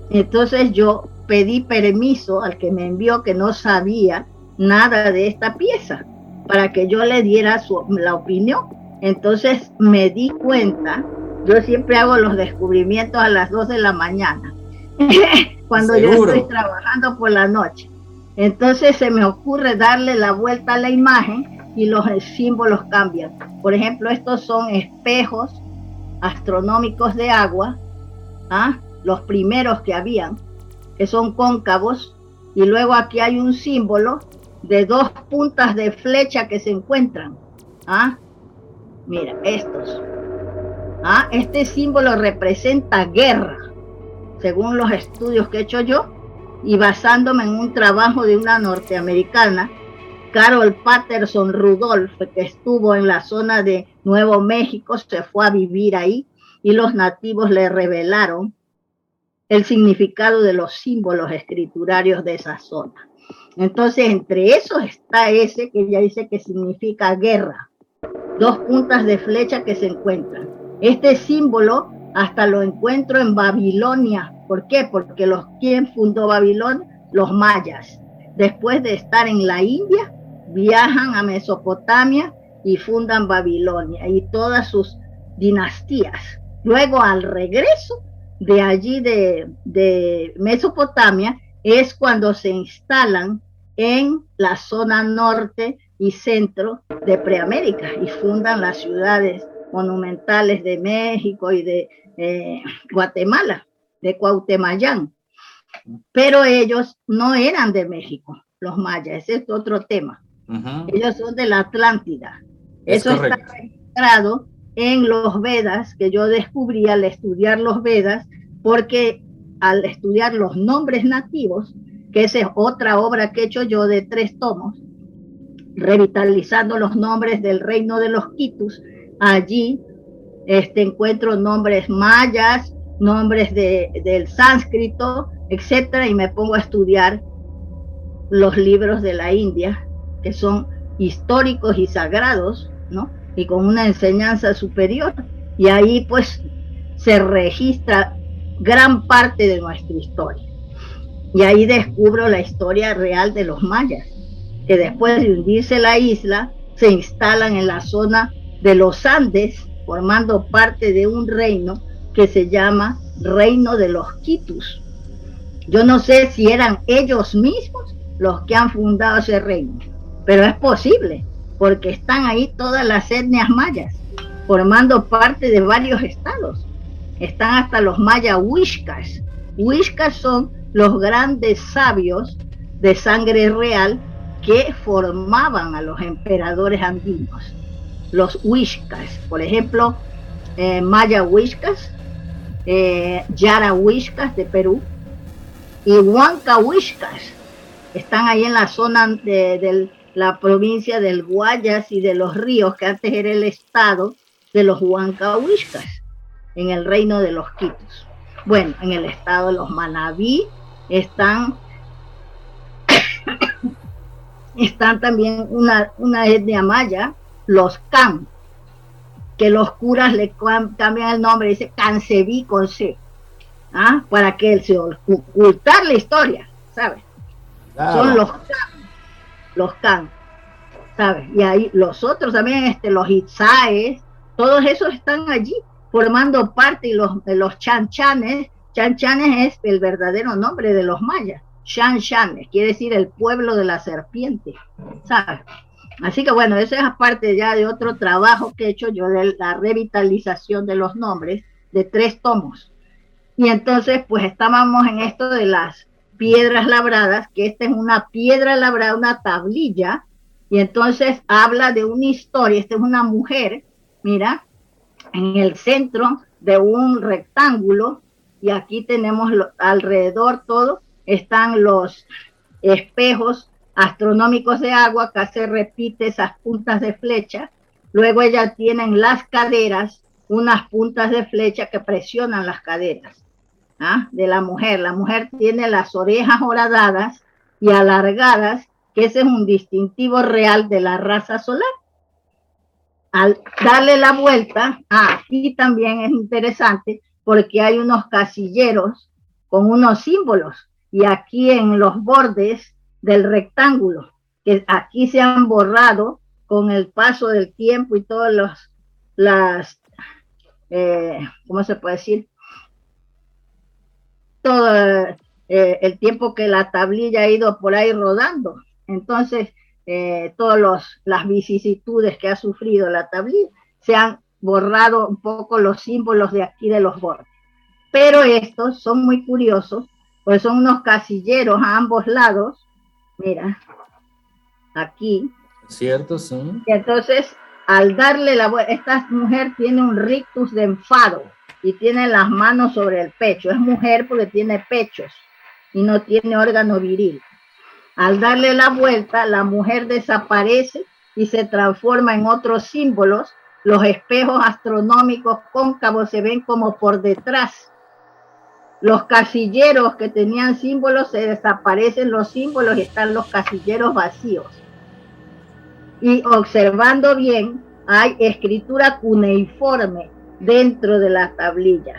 Entonces yo pedí permiso al que me envió que no sabía nada de esta pieza para que yo le diera su, la opinión. Entonces me di cuenta, yo siempre hago los descubrimientos a las 2 de la mañana, cuando yo estoy trabajando por la noche. Entonces se me ocurre darle la vuelta a la imagen y los símbolos cambian. Por ejemplo, estos son espejos astronómicos de agua, ¿ah? los primeros que habían, que son cóncavos, y luego aquí hay un símbolo de dos puntas de flecha que se encuentran. ¿ah? Mira, estos. ¿ah? Este símbolo representa guerra, según los estudios que he hecho yo, y basándome en un trabajo de una norteamericana Carol Patterson Rudolph, que estuvo en la zona de Nuevo México, se fue a vivir ahí y los nativos le revelaron el significado de los símbolos escriturarios de esa zona. Entonces, entre esos está ese que ella dice que significa guerra, dos puntas de flecha que se encuentran. Este símbolo hasta lo encuentro en Babilonia. ¿Por qué? Porque los quien fundó Babilonia, los mayas. Después de estar en la India, viajan a Mesopotamia y fundan Babilonia y todas sus dinastías. Luego al regreso de allí de, Mesopotamia es cuando se instalan en la zona norte y centro de Preamérica y fundan las ciudades monumentales de México y de eh, Guatemala, de Cuauhtemayán. Pero ellos no eran de México, los mayas, ese es otro tema. Ellos son de la Atlántida. Eso está registrado en los Vedas, que yo descubrí al estudiar los Vedas, porque al estudiar los nombres nativos, que esa es otra obra que he hecho yo de tres tomos, revitalizando los nombres del reino de los Quitus, allí este, encuentro nombres mayas, nombres de, del sánscrito, etcétera, y me pongo a estudiar los libros de la India, que son históricos y sagrados, ¿no? Y con una enseñanza superior. Y ahí pues se registra gran parte de nuestra historia. Y ahí descubro la historia real de los mayas, que después de hundirse la isla, se instalan en la zona de los Andes, formando parte de un reino que se llama Reino de los Quitus. Yo no sé si eran ellos mismos los que han fundado ese reino, pero es posible, porque están ahí todas las etnias mayas, formando parte de varios estados. Están hasta los mayas huishkas. Huishkas son los grandes sabios de sangre real que formaban a los emperadores andinos. Los huishkas, por ejemplo, eh, Maya huishkas, eh, Yara huishkas de Perú y Huanca. Están ahí en la zona de, la provincia del Guayas y de los ríos, que antes era el estado de los Huancahuishcas, en el reino de los Quitos. Bueno, en el estado de los Manabí están, están también una, una etnia maya, los Can, que los curas le cambian el nombre, dice Canceví con C, ¿ah? para que se ocultar la historia, ¿sabes? Son los Can, los Can, ¿sabes? Y ahí los otros también, este, los Itzaes, todos esos están allí formando parte, y los, los chanchanes, chanchanes es el verdadero nombre de los mayas, chanchanes, quiere decir el pueblo de la serpiente, ¿sabes? Así que bueno, eso es aparte ya de otro trabajo que he hecho yo de la revitalización de los nombres de tres tomos. Y entonces pues estábamos en esto de las piedras labradas, que esta es una piedra labrada, una tablilla, y entonces habla de una historia, esta es una mujer, mira, en el centro de un rectángulo, y aquí tenemos alrededor todo, están los espejos astronómicos de agua, acá se repite esas puntas de flecha, luego ella tiene en las caderas unas puntas de flecha que presionan las caderas ¿ah? de la mujer. La mujer tiene las orejas horadadas y alargadas, que ese es un distintivo real de la raza solar. Al darle la vuelta, ah, aquí también es interesante porque hay unos casilleros con unos símbolos y aquí en los bordes del rectángulo, que aquí se han borrado con el paso del tiempo y todos los, las, eh, ¿cómo se puede decir? Todo eh, el tiempo que la tablilla ha ido por ahí rodando. Entonces, eh, todas las vicisitudes que ha sufrido la tablilla, se han borrado un poco los símbolos de aquí de los bordes. Pero estos son muy curiosos, pues son unos casilleros a ambos lados mira, aquí. Cierto, sí. Y entonces, al darle la vuelta, esta mujer tiene un rictus de enfado y tiene las manos sobre el pecho. Es mujer porque tiene pechos y no tiene órgano viril. Al darle la vuelta, la mujer desaparece y se transforma en otros símbolos. Los espejos astronómicos cóncavos se ven como por detrás los casilleros que tenían símbolos, se desaparecen los símbolos y están los casilleros vacíos. Y observando bien, hay escritura cuneiforme dentro de la tablilla.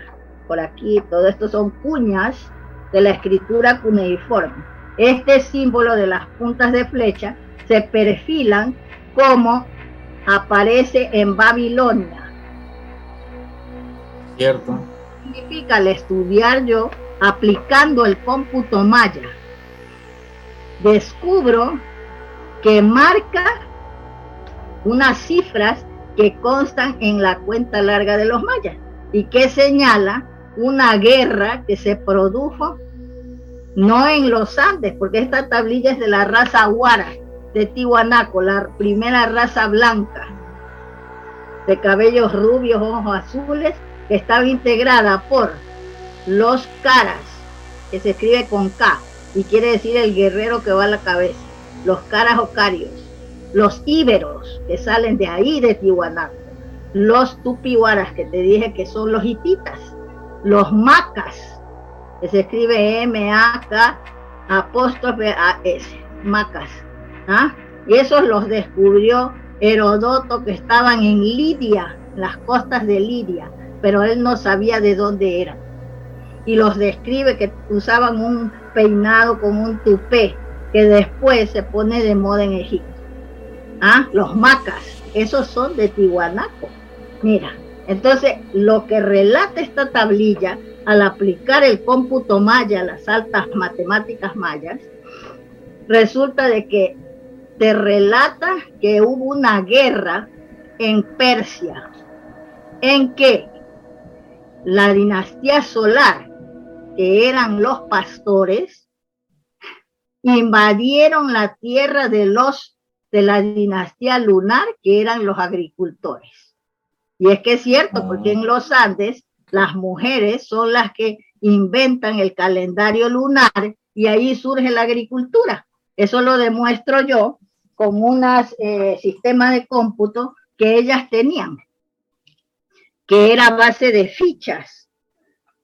Por aquí, todo esto son cuñas de la escritura cuneiforme. Este símbolo de las puntas de flecha se perfilan como aparece en Babilonia. Cierto significa al estudiar yo aplicando el cómputo maya? Descubro que marca unas cifras que constan en la cuenta larga de los mayas y que señala una guerra que se produjo no en los Andes, porque esta tablilla es de la raza Huara de Tihuanaco, la primera raza blanca, de cabellos rubios, ojos azules estaba integrada por los caras, que se escribe con K y quiere decir el guerrero que va a la cabeza, los caras ocarios, los íberos que salen de ahí de Tihuanaco, los tupihuaras que te dije que son los hititas, los macas, que se escribe M-A-K apóstrofe A-S, macas. ¿ah? Y esos los descubrió Herodoto que estaban en Lidia, las costas de Lidia, pero él no sabía de dónde eran. Y los describe que usaban un peinado con un tupé, que después se pone de moda en Egipto. ¿Ah? Los macas, esos son de Tihuanaco. Mira, entonces lo que relata esta tablilla al aplicar el cómputo maya, las altas matemáticas mayas, resulta de que te relata que hubo una guerra en Persia, en que la dinastía solar, que eran los pastores, invadieron la tierra de los de la dinastía lunar, que eran los agricultores. Y es que es cierto, porque en los Andes las mujeres son las que inventan el calendario lunar y ahí surge la agricultura. Eso lo demuestro yo con unos eh, sistemas de cómputo que ellas tenían, que era base de fichas.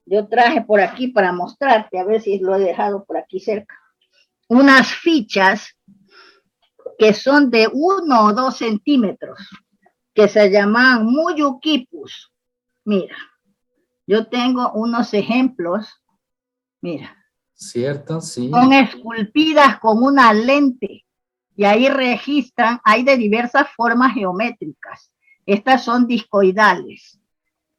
Yo traje por aquí para mostrarte, a ver si lo he dejado por aquí cerca. Unas fichas que son de uno o dos centímetros, que se llaman muyukipus. Mira, yo tengo unos ejemplos, mira. Cierto, sí. Son esculpidas con una lente y ahí registran, hay de diversas formas geométricas. Estas son discoidales.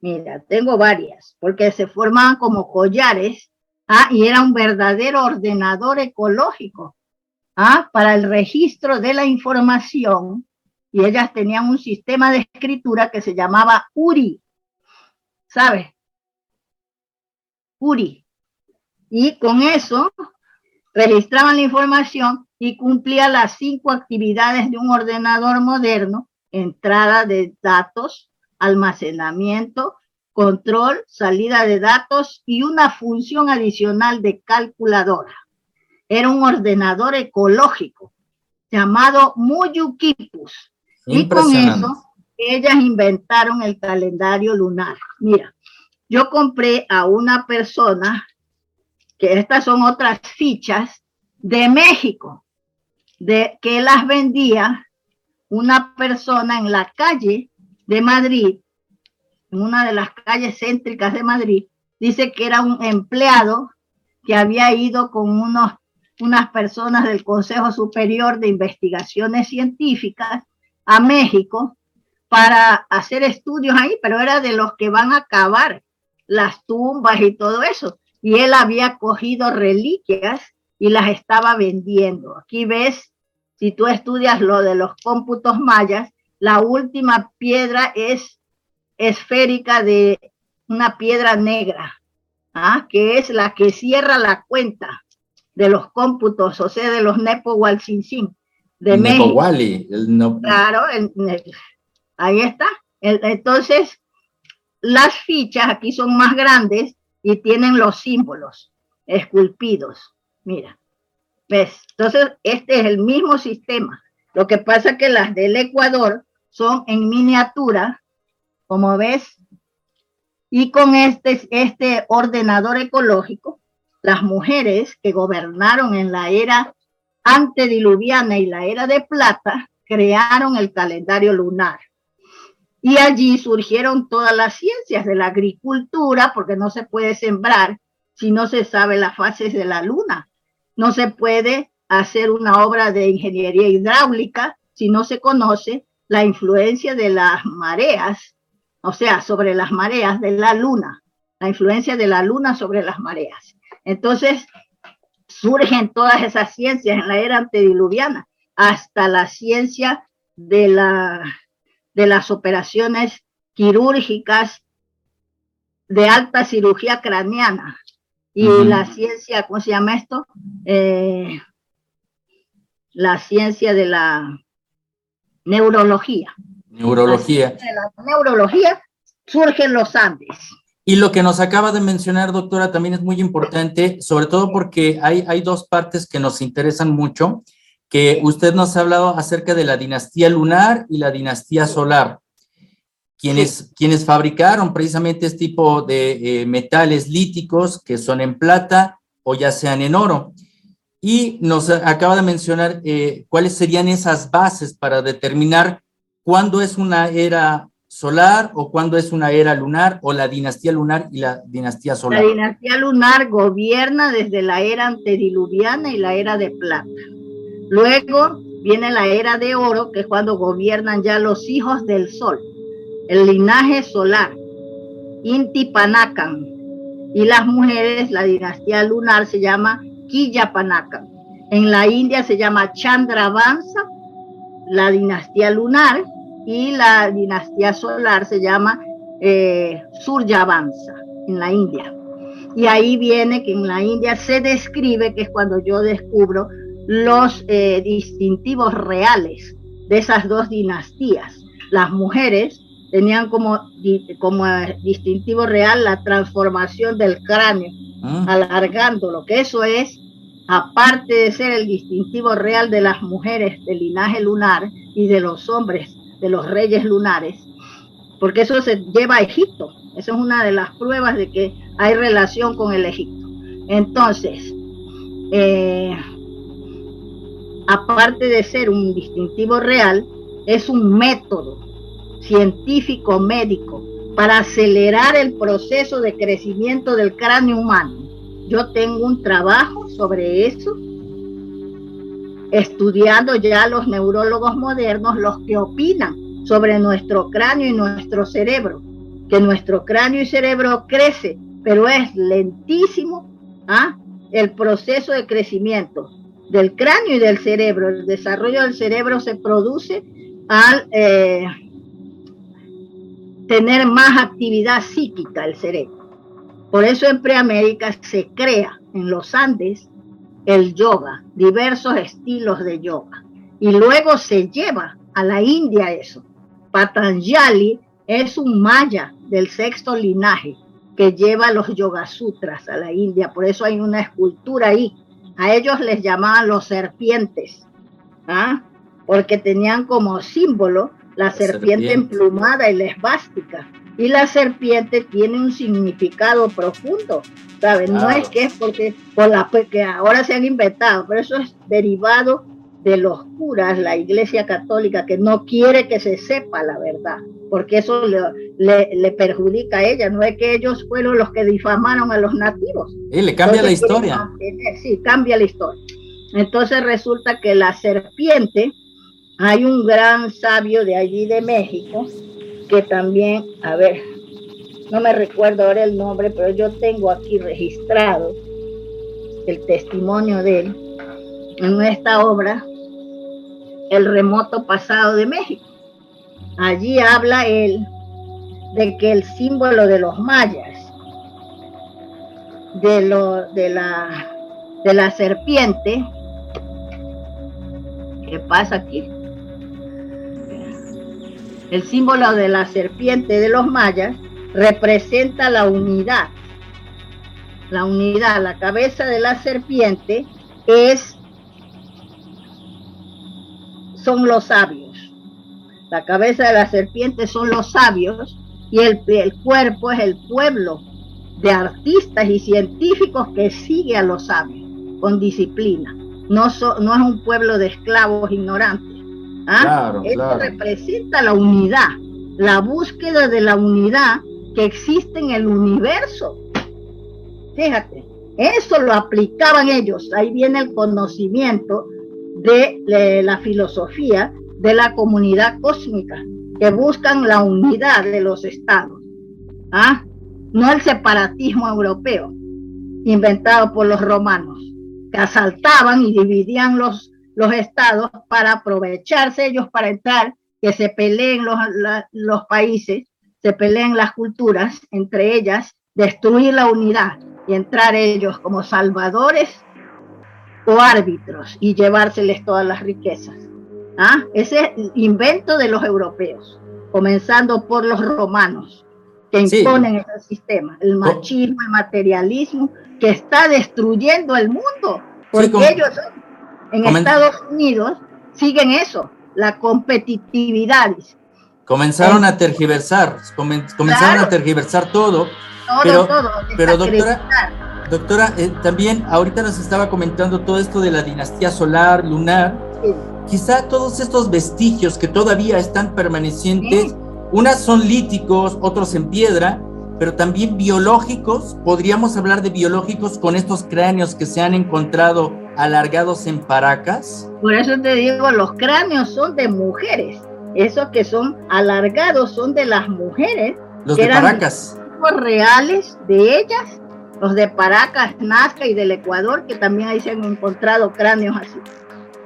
Mira, tengo varias, porque se formaban como collares, ah, y era un verdadero ordenador ecológico, ah, para el registro de la información, y ellas tenían un sistema de escritura que se llamaba URI, ¿sabes? URI. Y con eso registraban la información y cumplía las cinco actividades de un ordenador moderno, entrada de datos, almacenamiento, control, salida de datos y una función adicional de calculadora. Era un ordenador ecológico llamado Muyukipus. Y con eso ellas inventaron el calendario lunar. Mira, yo compré a una persona, que estas son otras fichas, de México, de que las vendía una persona en la calle de Madrid, en una de las calles céntricas de Madrid, dice que era un empleado que había ido con unos, unas personas del Consejo Superior de Investigaciones Científicas a México para hacer estudios ahí, pero era de los que van a acabar las tumbas y todo eso. Y él había cogido reliquias y las estaba vendiendo. Aquí ves, si tú estudias lo de los cómputos mayas, la última piedra es esférica de una piedra negra, ¿ah? que es la que cierra la cuenta de los cómputos, o sea, de los Nepo de México. Claro, ahí está. entonces, las fichas aquí son más grandes y tienen los símbolos esculpidos. Mira, ¿ves? Entonces, este es el mismo sistema. Lo que pasa es que las del Ecuador son en miniatura, como ves, y con este, este ordenador ecológico, las mujeres que gobernaron en la era antediluviana y la era de plata crearon el calendario lunar. Y allí surgieron todas las ciencias de la agricultura, porque no se puede sembrar si no se sabe las fases de la luna. No se puede hacer una obra de ingeniería hidráulica si no se conoce la influencia de las mareas, o sea, sobre las mareas de la luna, la influencia de la luna sobre las mareas. Entonces, surgen todas esas ciencias en la era antediluviana, hasta la ciencia de la de las operaciones quirúrgicas de alta cirugía craneana y la ciencia, ¿cómo se llama esto? Eh, la ciencia de la neurología. Neurología. De la neurología surgen los Andes. Y lo que nos acaba de mencionar, doctora, también es muy importante, sobre todo porque hay, hay dos partes que nos interesan mucho que usted nos ha hablado acerca de la dinastía lunar y la dinastía solar, quienes, quienes fabricaron precisamente este tipo de eh, metales líticos que son en plata o ya sean en oro. Y nos acaba de mencionar eh, cuáles serían esas bases para determinar cuándo es una era solar o cuándo es una era lunar o la dinastía lunar y la dinastía solar. La dinastía lunar gobierna desde la era antediluviana y la era de plata. Luego viene la era de oro, que es cuando gobiernan ya los hijos del sol, el linaje solar, Inti Panakan. Y las mujeres, la dinastía lunar se llama Panakan. En la India se llama Chandravansa, la dinastía lunar, y la dinastía solar se llama eh, Suryavansa en la India. Y ahí viene que en la India se describe, que es cuando yo descubro los eh, distintivos reales de esas dos dinastías. Las mujeres tenían como, como distintivo real la transformación del cráneo, ah. alargándolo, que eso es, aparte de ser el distintivo real de las mujeres del linaje lunar y de los hombres de los reyes lunares, porque eso se lleva a Egipto. Esa es una de las pruebas de que hay relación con el Egipto. Entonces, eh, aparte de ser un distintivo real, es un método científico médico para acelerar el proceso de crecimiento del cráneo humano. Yo tengo un trabajo sobre eso, estudiando ya los neurólogos modernos los que opinan sobre nuestro cráneo y nuestro cerebro, que nuestro cráneo y cerebro crece, pero es lentísimo ¿ah? el proceso de crecimiento del cráneo y del cerebro. El desarrollo del cerebro se produce al eh, tener más actividad psíquica el cerebro. Por eso en Preamérica se crea en los Andes el yoga, diversos estilos de yoga. Y luego se lleva a la India eso. Patanjali es un maya del sexto linaje que lleva los yoga sutras a la India. Por eso hay una escultura ahí. A ellos les llamaban los serpientes, ¿ah? porque tenían como símbolo la, serpiente, emplumada y la esvástica. Y la serpiente tiene un significado profundo. ¿sabes? No es que es porque por la que ahora se han inventado, pero eso es derivado de los curas, la Iglesia Católica, que no quiere que se sepa la verdad, porque eso le, le, perjudica a ella, no es que ellos fueron los que difamaron a los nativos. Y le cambia la historia. Sí, cambia la historia. Entonces resulta que la serpiente, hay un gran sabio de allí de México, que también, a ver, no me recuerdo ahora el nombre, pero yo tengo aquí registrado el testimonio de él en esta obra, El remoto pasado de México. Allí habla él de que el símbolo de los mayas, de, lo, de, la, de la serpiente, ¿qué pasa aquí? El símbolo de la serpiente de los mayas representa la unidad. La unidad, la cabeza de la serpiente es son los sabios. La cabeza de la serpiente son los sabios y el, el cuerpo es el pueblo de artistas y científicos que sigue a los sabios con disciplina. No, no es un pueblo de esclavos ignorantes. ¿Ah? Esto representa la unidad, la búsqueda de la unidad que existe en el universo. Fíjate, eso lo aplicaban ellos. Ahí viene el conocimiento de, la filosofía de la comunidad cósmica, que buscan la unidad de los estados. ¿ah? No el separatismo europeo, inventado por los romanos, que asaltaban y dividían los, los estados para aprovecharse ellos para entrar, que se peleen los, los países se peleen las culturas, entre ellas destruir la unidad y entrar ellos como salvadores o árbitros y llevárseles todas las riquezas. ¿Ah? Ese invento de los europeos, comenzando por los romanos, que imponen ese sistema, el machismo, el materialismo, que está destruyendo el mundo, porque ellos en Estados Unidos siguen eso, la competitividad, Comenzaron a tergiversar, comenzaron a tergiversar todo. Todo, pero, pero doctora, Doctora, eh, también ahorita nos estaba comentando todo esto de la dinastía solar, lunar. Quizá todos estos vestigios que todavía están permanecientes, unas son líticos, otros en piedra, pero también biológicos. Podríamos hablar de biológicos con estos cráneos que se han encontrado alargados en Paracas. Por eso te digo, los cráneos son de mujeres. Esos que son alargados son de las mujeres. Los de Paracas. reales de ellas, los de Paracas, Nazca y del Ecuador, que también ahí se han encontrado cráneos así.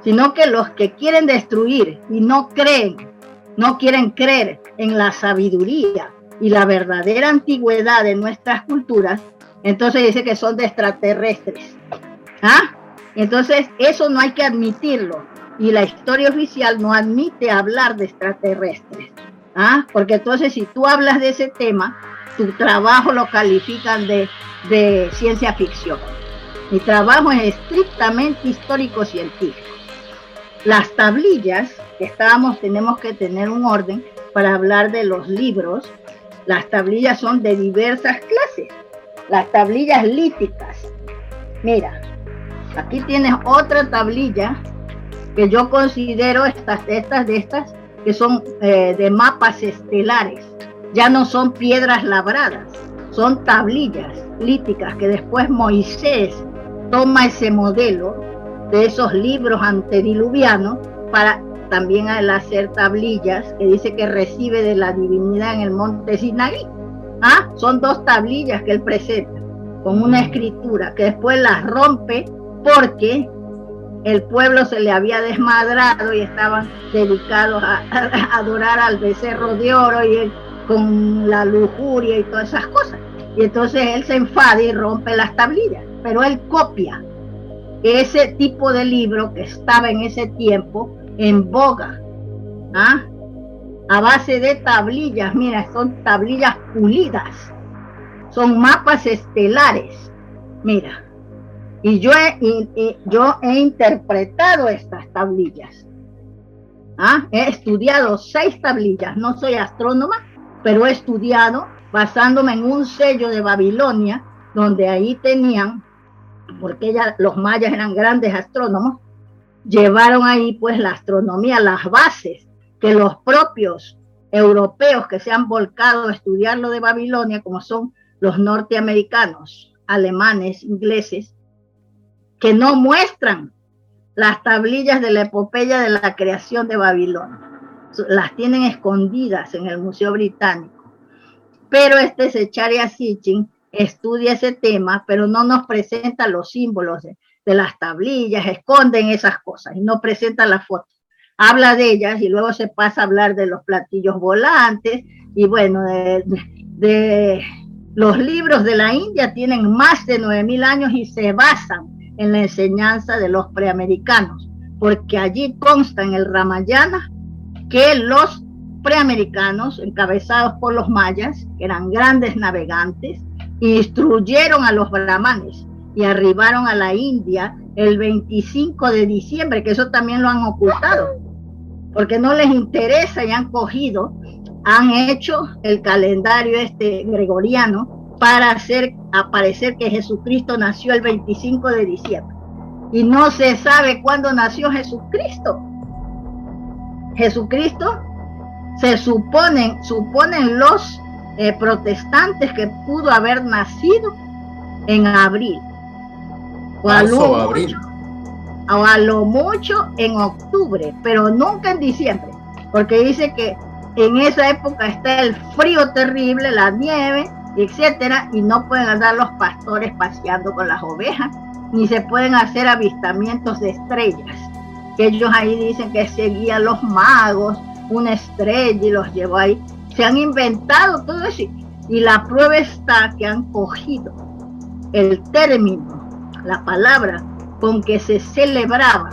Sino que los que quieren destruir y no creen, no quieren creer en la sabiduría, y la verdadera antigüedad de nuestras culturas, entonces dice que son de extraterrestres. ¿Ah? Entonces, eso no hay que admitirlo. Y la historia oficial no admite hablar de extraterrestres. ¿Ah? Porque entonces, si tú hablas de ese tema, tu trabajo lo califican de, de ciencia ficción. Mi trabajo es estrictamente histórico-científico. Las tablillas que estábamos, tenemos que tener un orden para hablar de los libros las tablillas son de diversas clases. Las tablillas líticas. Mira, aquí tienes otra tablilla que yo considero estas, estas de estas que son eh, de mapas estelares. Ya no son piedras labradas, son tablillas líticas que después Moisés toma ese modelo de esos libros antediluvianos para también al hacer tablillas que dice que recibe de la divinidad en el monte Sinaí. Ah, son dos tablillas que él presenta con una escritura que después las rompe porque el pueblo se le había desmadrado y estaban dedicados a, adorar al becerro de oro y con la lujuria y todas esas cosas. Y entonces él se enfada y rompe las tablillas, pero él copia ese tipo de libro que estaba en ese tiempo en boga, ¿ah? a base de tablillas, mira, son tablillas pulidas, son mapas estelares, mira. Y yo he, yo he interpretado estas tablillas. ¿ah? He estudiado seis tablillas, no soy astrónoma, pero he estudiado basándome en un sello de Babilonia, donde ahí tenían, porque ya los mayas eran grandes astrónomos, llevaron ahí pues la astronomía, las bases que los propios europeos que se han volcado a estudiar lo de Babilonia, como son los norteamericanos, alemanes, ingleses, que no muestran las tablillas de la epopeya de la creación de Babilonia. Las tienen escondidas en el Museo Británico. Pero este Secharia Sitchin estudia ese tema, pero no nos presenta los símbolos de las tablillas, esconden esas cosas y no presentan la foto. Habla de ellas y luego se pasa a hablar de los platillos volantes y bueno, de, los libros de la India tienen más de 9.000 años y se basan en la enseñanza de los preamericanos, porque allí consta en el Ramayana que los preamericanos, encabezados por los mayas, que eran grandes navegantes, instruyeron a los brahmanes y arribaron a la India el 25 de diciembre, que eso también lo han ocultado, porque no les interesa y han cogido, han hecho el calendario este gregoriano para hacer aparecer que Jesucristo nació el 25 de diciembre. Y no se sabe cuándo nació Jesucristo. Jesucristo se suponen, suponen los eh, protestantes que pudo haber nacido en abril o a, lo abril. Mucho, a lo mucho en octubre, pero nunca en diciembre, porque dice que en esa época está el frío terrible, la nieve, etcétera, y no pueden andar los pastores paseando con las ovejas, ni se pueden hacer avistamientos de estrellas. Que ellos ahí dicen que seguían los magos, una estrella y los llevó ahí. Se han inventado todo eso y la prueba está que han cogido el término la palabra con que se celebraba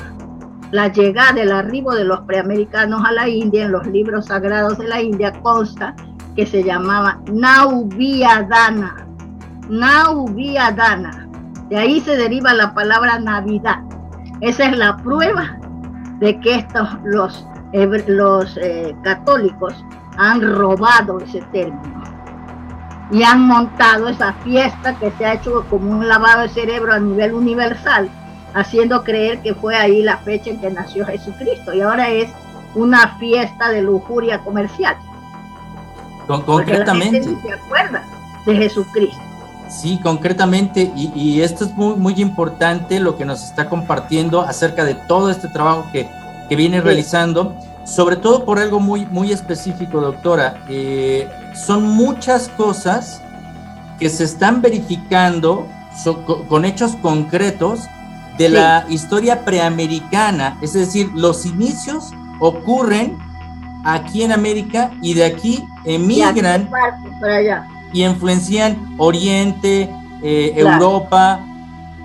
la llegada, del arribo de los preamericanos a la India, en los libros sagrados de la India consta que se llamaba Nauviadana. Nauviadana. De ahí se deriva la palabra Navidad. Esa es la prueba de que estos, los, los eh, católicos han robado ese término. Y han montado esa fiesta que se ha hecho como un lavado de cerebro a nivel universal, haciendo creer que fue ahí la fecha en que nació Jesucristo y ahora es una fiesta de lujuria comercial. Con, concretamente. se acuerda de Jesucristo. Sí, concretamente, y, esto es muy, muy importante lo que nos está compartiendo acerca de todo este trabajo que, que viene realizando, sobre todo por algo muy, muy específico, doctora. Eh, son muchas cosas que se están verificando con, hechos concretos de la historia preamericana, es decir, los inicios ocurren aquí en América y de aquí emigran y influencian Oriente, eh, Europa,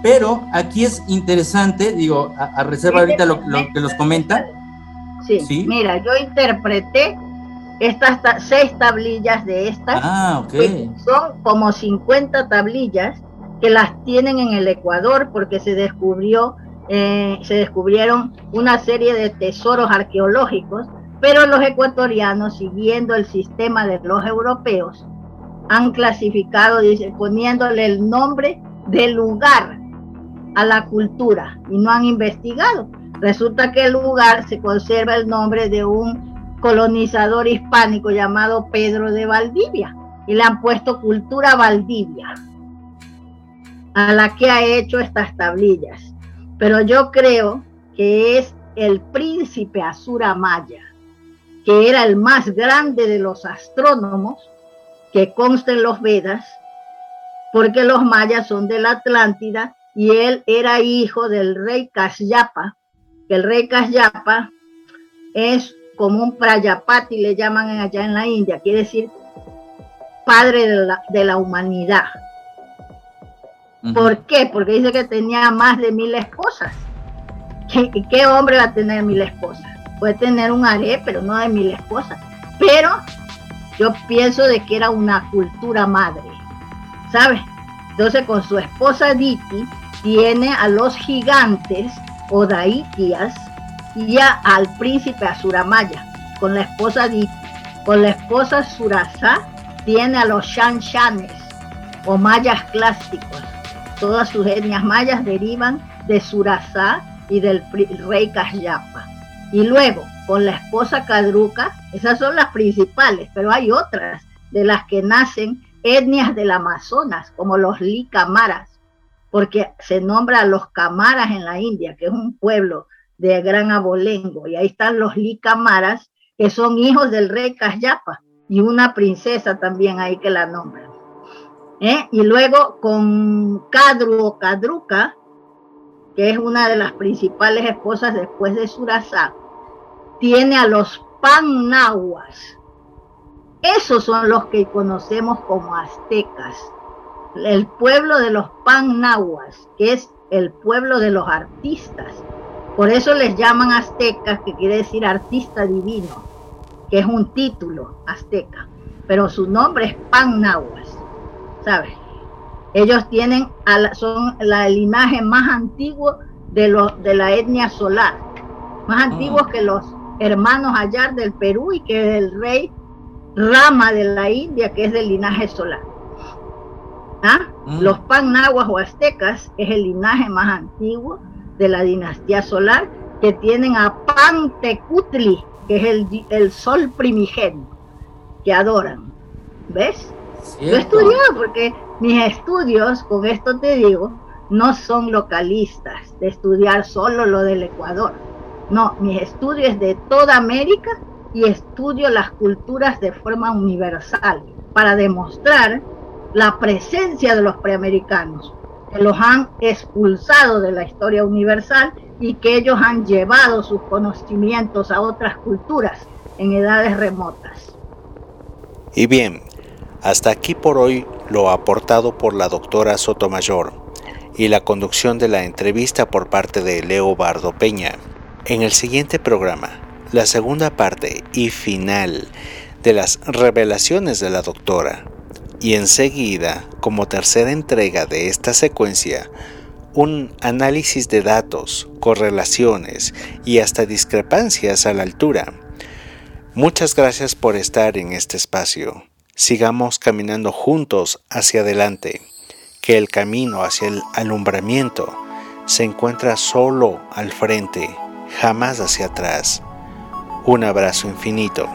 pero aquí es interesante, digo, a, reserva ahorita lo, que nos comenta. Sí, mira, yo interpreté estas seis tablillas de estas. Ah, Son como 50 tablillas que las tienen en el Ecuador porque se descubrió, eh, se descubrieron una serie de tesoros arqueológicos, pero los ecuatorianos, siguiendo el sistema de los europeos, han clasificado, dice, poniéndole el nombre del lugar a la cultura y no han investigado. Resulta que el lugar se conserva el nombre de un colonizador hispánico llamado Pedro de Valdivia y le han puesto cultura Valdivia a la que ha hecho estas tablillas. Pero yo creo que es el príncipe Asura Maya, que era el más grande de los astrónomos que consta en los Vedas, porque los mayas son de la Atlántida y él era hijo del rey Kasyapa, que el rey Kasyapa es como un Prayapati, le llaman allá en la India, quiere decir padre de la, humanidad. ¿Por qué? Porque dice que tenía más de mil esposas. ¿Qué, ¿Qué, hombre va a tener mil esposas? Puede tener un haré, pero no de mil esposas. Pero yo pienso de que era una cultura madre, ¿sabes? Entonces con su esposa Diti tiene a los gigantes o daitias ya al príncipe Asuramaya. Con la esposa Diti, con la esposa Surasa tiene a los Shanshanes o mayas clásicos. Todas sus etnias mayas derivan de Surasa y del rey Kasyapa. Y luego, con la esposa Cadruca, esas son las principales, pero hay otras de las que nacen etnias del Amazonas, como los Licamaras, porque se nombra a los Camaras en la India, que es un pueblo de gran abolengo, y ahí están los Licamaras, que son hijos del rey Casyapa, y una princesa también ahí que la nombran. ¿Eh? Y luego con Cadru o Cadruca, que es una de las principales esposas después de Surasá, tiene a los Pannahuas. Esos son los que conocemos como aztecas. El pueblo de los Pannahuas, que es el pueblo de los artistas. Por eso les llaman aztecas, que quiere decir artista divino, que es un título azteca. Pero su nombre es Pannahuas, ¿sabes? Ellos tienen, son la, el linaje más antiguo de, los de la etnia solar, más antiguos ah. que los hermanos Ayar del Perú y que es el rey Rama de la India, que es del linaje solar. ¿Ah? Mm. Los pannaguas o aztecas es el linaje más antiguo de la dinastía solar, que tienen a Pantecutli, que es el, el sol primigenio, que adoran. ¿Ves? Yo he estudiado porque mis estudios, con esto te digo, no son localistas, de estudiar solo lo del Ecuador no, mis estudios de toda América y estudio las culturas de forma universal para demostrar la presencia de los preamericanos, los han expulsado de la historia universal y que ellos han llevado sus conocimientos a otras culturas en edades remotas. Y bien, hasta aquí por hoy lo aportado por la doctora Sotomayor y la conducción de la entrevista por parte de Leo Bardo Peña. En el siguiente programa, la segunda parte y final de las revelaciones de la doctora, y enseguida, como tercera entrega de esta secuencia, un análisis de datos, correlaciones y hasta discrepancias a la altura. Muchas gracias por estar en este espacio. sigamos caminando juntos hacia adelante, que el camino hacia el alumbramiento se encuentra solo al frente, jamás hacia atrás. Un abrazo infinito.